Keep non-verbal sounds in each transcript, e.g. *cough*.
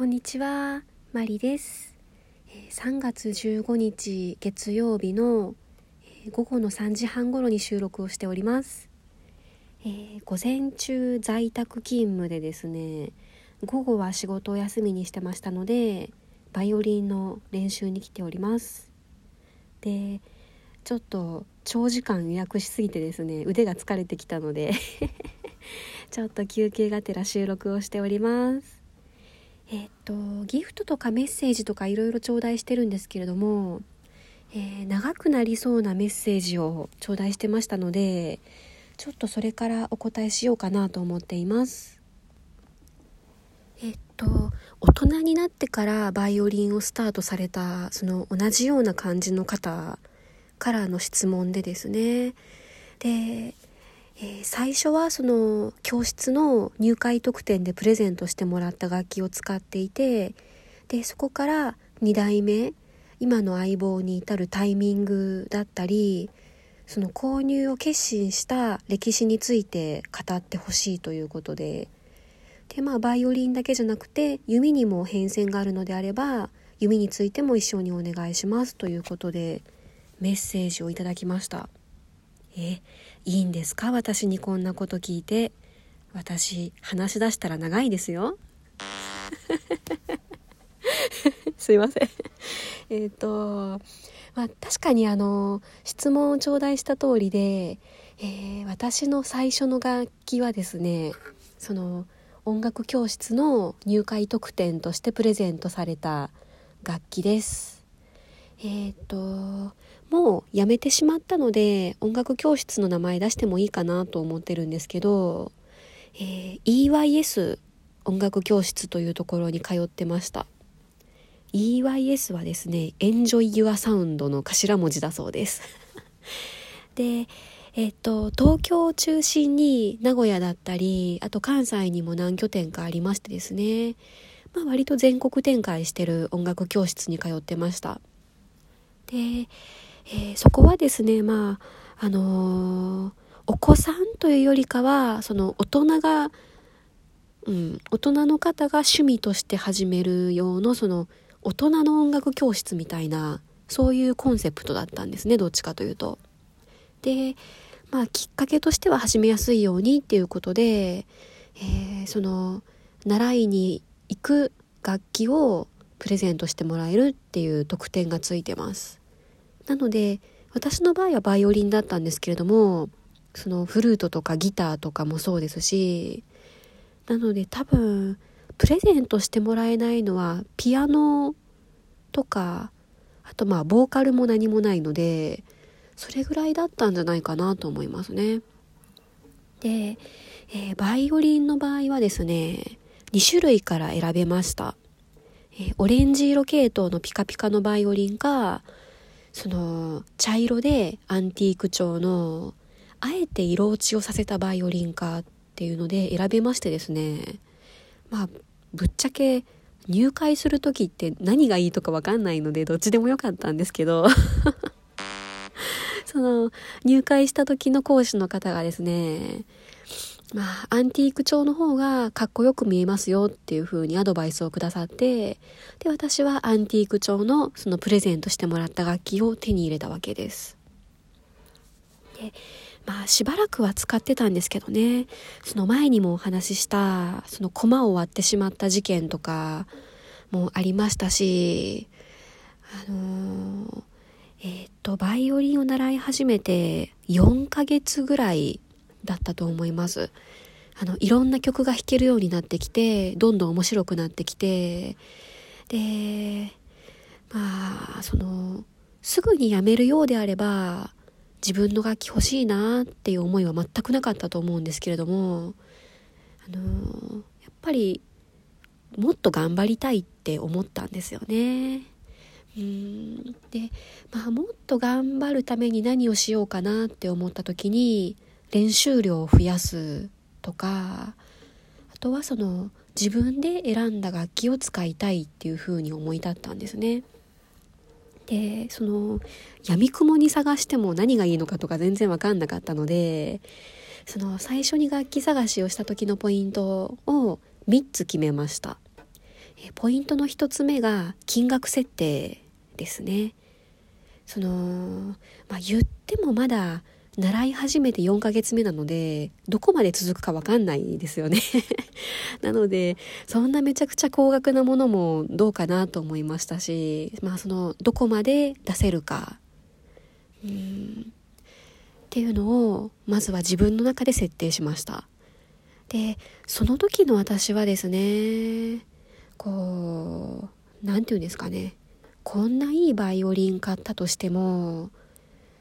こんにちは、マリです。え3月15日月曜日のえ午後の3時半頃に収録をしております。えー午前中在宅勤務でですね、午後は仕事を休みにしてましたので、バイオリンの練習に来ております。で、ちょっと長時間予約しすぎてですね、腕が疲れてきたので、*laughs* ちょっと休憩がてら収録をしております。えっとギフトとかメッセージとかいろいろ頂戴してるんですけれども、えー長くなりそうなメッセージを頂戴してましたのでちょっとそれからお答えしようかなと思っています。えっと大人になってからバイオリンをスタートされたその同じような感じの方からの質問でですね。でえー最初はその教室の入会特典でプレゼントしてもらった楽器を使っていてでそこから2代目今の相棒に至るタイミングだったりその購入を決心した歴史について語ってほしいということででまあバイオリンだけじゃなくて弓にも変遷があるのであれば弓についても一緒にお願いしますということでメッセージをいただきました。えいいんですか？私にこんなこと聞いて。私話し出したら長いですよ。*laughs* すいません。えっとまあ確かにあの質問を頂戴した通りで、えー私の最初の楽器はですねその音楽教室の入会特典としてプレゼントされた楽器です。えっ、ともうやめてしまったので音楽教室の名前出してもいいかなと思ってるんですけど、えー EYS 音楽教室というところに通ってました。EYS はですね Enjoy Your Sound の頭文字だそうです。*laughs* でえっと東京を中心に名古屋だったりあと関西にも何拠点かありましてですねまあ割と全国展開してる音楽教室に通ってました。で、えーそこはですねまああのーお子さんというよりかはその大人が、うん、大人の方が趣味として始める用のその大人の音楽教室みたいなそういうコンセプトだったんですねどっちかというと。でまあきっかけとしては始めやすいようにっていうことで、えーその習いに行く楽器をプレゼントしてもらえるっていう特典がついてます。なので私の場合はバイオリンだったんですけれどもそのフルートとかギターとかもそうですしなので多分プレゼントしてもらえないのはピアノとかあとまあボーカルも何もないのでそれぐらいだったんじゃないかなと思いますね。で、えーバイオリンの場合はですね2種類から選べました。えーオレンジ色系統のピカピカのバイオリンかその茶色でアンティーク調のあえて色落ちをさせたバイオリンかっていうので選べましてですね。まあぶっちゃけ入会する時って何がいいとかわかんないのでどっちでもよかったんですけど。*laughs* その入会した時の講師の方がですねまあ、アンティーク調の方がかっこよく見えますよっていう風にアドバイスをくださって、で、私はアンティーク調のそのプレゼントしてもらった楽器を手に入れたわけです。で、まあしばらくは使ってたんですけどね、その前にもお話しした、その駒を割ってしまった事件とかもありましたし、あのーえっと、バイオリンを習い始めて4ヶ月ぐらいだったと思います。あの、いろんな曲が弾けるようになってきて、どんどん面白くなってきて、で、まあ、その、すぐにやめるようであれば、自分の楽器欲しいなっていう思いは全くなかったと思うんですけれども、あの、やっぱり、もっと頑張りたいって思ったんですよね。うんで、まあ、もっと頑張るために何をしようかなって思った時に練習量を増やすとかあとはその自分で選んだ楽器を使いたいっていうふうに思い立ったんですね。でその闇雲に探しても何がいいのかとか全然分かんなかったのでその最初に楽器探しをした時のポイントを3つ決めました。ポイントの一つ目が金額設定ですね。その、まあ、言ってもまだ習い始めて4ヶ月目なので、どこまで続くかわかんないですよね。*laughs* なので、そんなめちゃくちゃ高額なものもどうかなと思いましたし、まあその、どこまで出せるか、うん。っていうのをまずは自分の中で設定しました。でその時の私はですねこう何て言うんですかね。こんないいバイオリン買ったとしても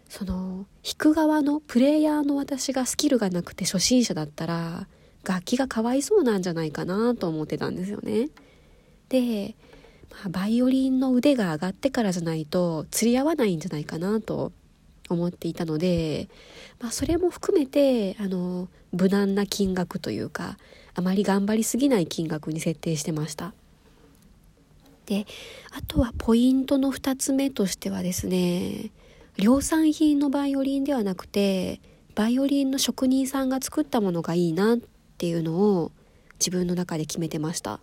その弾く側のプレイヤーの私がスキルがなくて初心者だったら楽器がかわいそうなんじゃないかなと思ってたんですよね。で、まあ、バイオリンの腕が上がってからじゃないと釣り合わないんじゃないかなと思っていたので、まあ、それも含めてあの無難な金額というかあまり頑張りすぎない金額に設定してました。であとはポイントの2つ目としてはですね量産品のバイオリンではなくてバイオリンの職人さんが作ったものがいいなっていうのを自分の中で決めてました。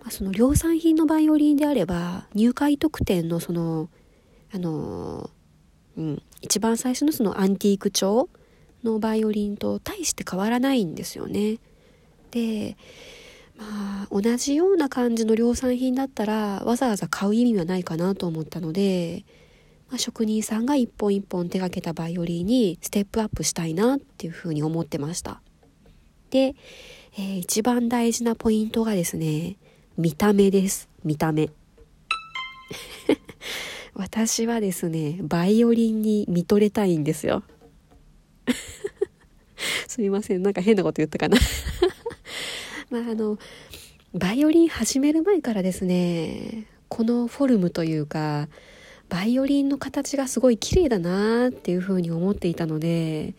まあ、その量産品のバイオリンであれば入会特典のそのあのうん、一番最初のそのアンティーク調のバイオリンと大して変わらないんですよね。でまあ同じような感じの量産品だったらわざわざ買う意味はないかなと思ったので、まあ、職人さんが一本一本手がけたバイオリンにステップアップしたいなっていうふうに思ってました。で、えー、一番大事なポイントがですね見た目です見た目。*laughs* 私はですね、バイオリンに見とれたいんですよ。*laughs* すみません、なんか変なこと言ったかな *laughs* まああの、バイオリン始める前からですね、このフォルムというか、バイオリンの形がすごい綺麗だなっていうふうに思っていたので、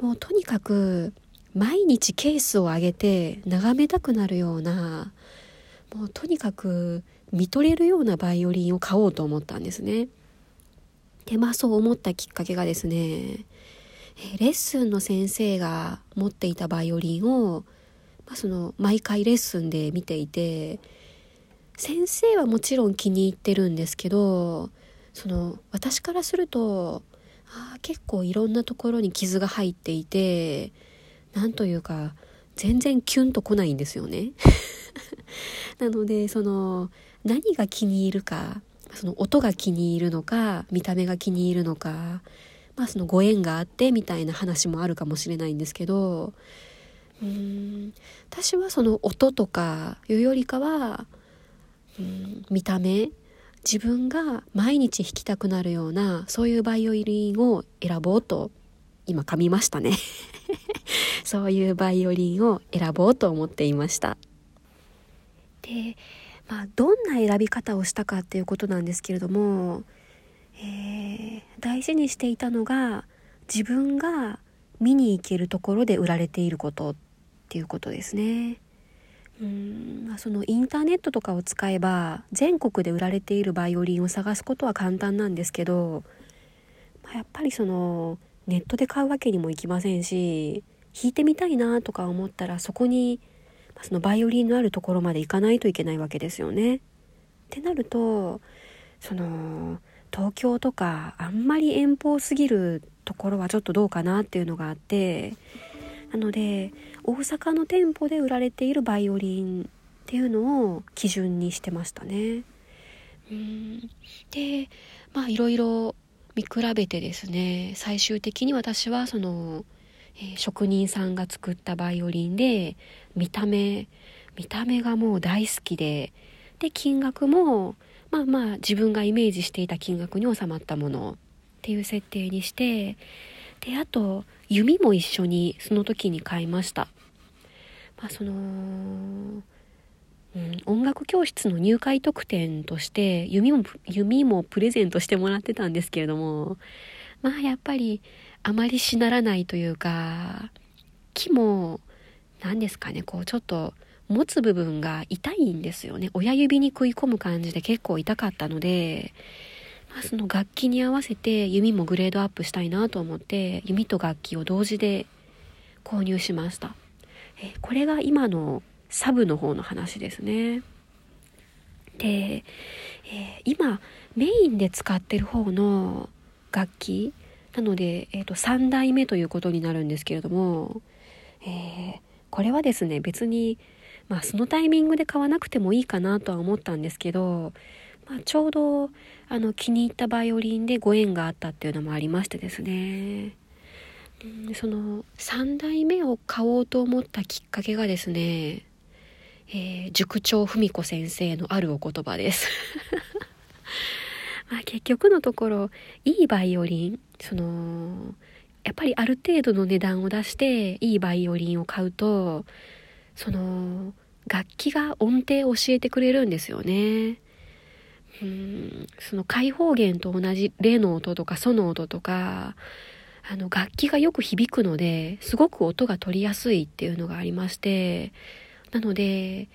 もうとにかく毎日ケースを上げて眺めたくなるような、もうとにかく見とれるようなバイオリンを買おうと思ったんですね。で、まあそう思ったきっかけがですね、レッスンの先生が持っていたバイオリンを、まあ、その毎回レッスンで見ていて、先生はもちろん気に入ってるんですけど、その私からすると、あ結構いろんなところに傷が入っていて、なんというか、全然キュンとこないんですよね。*laughs* なので、その、何が気に入るかその音が気に入るのか見た目が気に入るのかまあそのご縁があってみたいな話もあるかもしれないんですけどうん私はその音とかいうよりかはうん見た目自分が毎日弾きたくなるようなそういうバイオリンを選ぼうと今噛みましたね *laughs* そういうバイオリンを選ぼうと思っていましたでまあ、どんな選び方をしたかっていうことなんですけれども、えー、大事にしていたのが自分が見に行けるところで売られていることっていうことですね。うん、そのインターネットとかを使えば全国で売られているバイオリンを探すことは簡単なんですけど、まあ、やっぱりそのネットで買うわけにもいきませんし弾いてみたいなとか思ったらそこにそのバイオリンのあるところまで行かないといけないわけですよね。ってなるとその東京とかあんまり遠方すぎるところはちょっとどうかなっていうのがあってなので大阪の店舗で売られているバイオリンっていうのを基準にしてましたね。うんでまあいろいろ見比べてですね最終的に私はそのえー、職人さんが作ったバイオリンで見た目見た目がもう大好きでで金額もまあまあ自分がイメージしていた金額に収まったものっていう設定にしてであと弓も一緒にその時に買いました。まあ、そのうん、音楽教室の入会特典として弓も弓もプレゼントしてもらってたんですけれどもまあやっぱりあまりしならないというか木も何ですかねこうちょっと持つ部分が痛いんですよね親指に食い込む感じで結構痛かったので、まあ、その楽器に合わせて弓もグレードアップしたいなと思って弓と楽器を同時で購入しました。えこれが今のサブの方の話ですね。で、えー、今メインで使ってる方の楽器なので、えーと、3代目ということになるんですけれども、えー、これはですね別に、まあ、そのタイミングで買わなくてもいいかなとは思ったんですけど、まあ、ちょうどあの気に入ったバイオリンでご縁があったっていうのもありましてですねその3代目を買おうと思ったきっかけがですね、えー、塾長文子先生のあるお言葉です *laughs* まあ結局のところいいバイオリンそのやっぱりある程度の値段を出していいバイオリンを買うとその楽器が音程を教えてくれるんですよね。うんその開放弦と同じレの音とかソの音とかあの楽器がよく響くのですごく音が取りやすいっていうのがありましてなので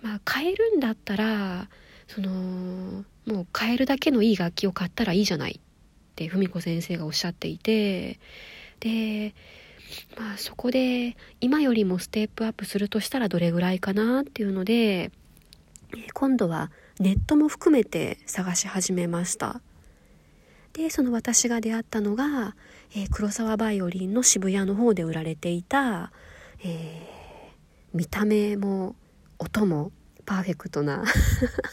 まあ買えるんだったらそのもう買えるだけのいい楽器を買ったらいいじゃないって文子先生がおっしゃっていてでまあそこで今よりもステップアップするとしたらどれぐらいかなっていうので今度はネットも含めて探し始めました。でその私が出会ったのが、えー、黒沢バイオリンの渋谷の方で売られていた、えー、見た目も音もパーフェクトな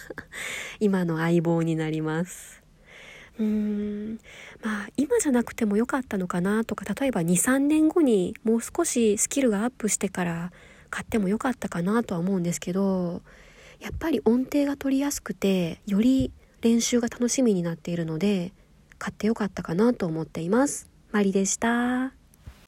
*laughs* 今の相棒になります。うーん。まあ今じゃなくてもよかったのかなとか例えば23年後にもう少しスキルがアップしてから買ってもよかったかなとは思うんですけどやっぱり音程が取りやすくてより練習が楽しみになっているので買ってよかったかなと思っています。マリでした。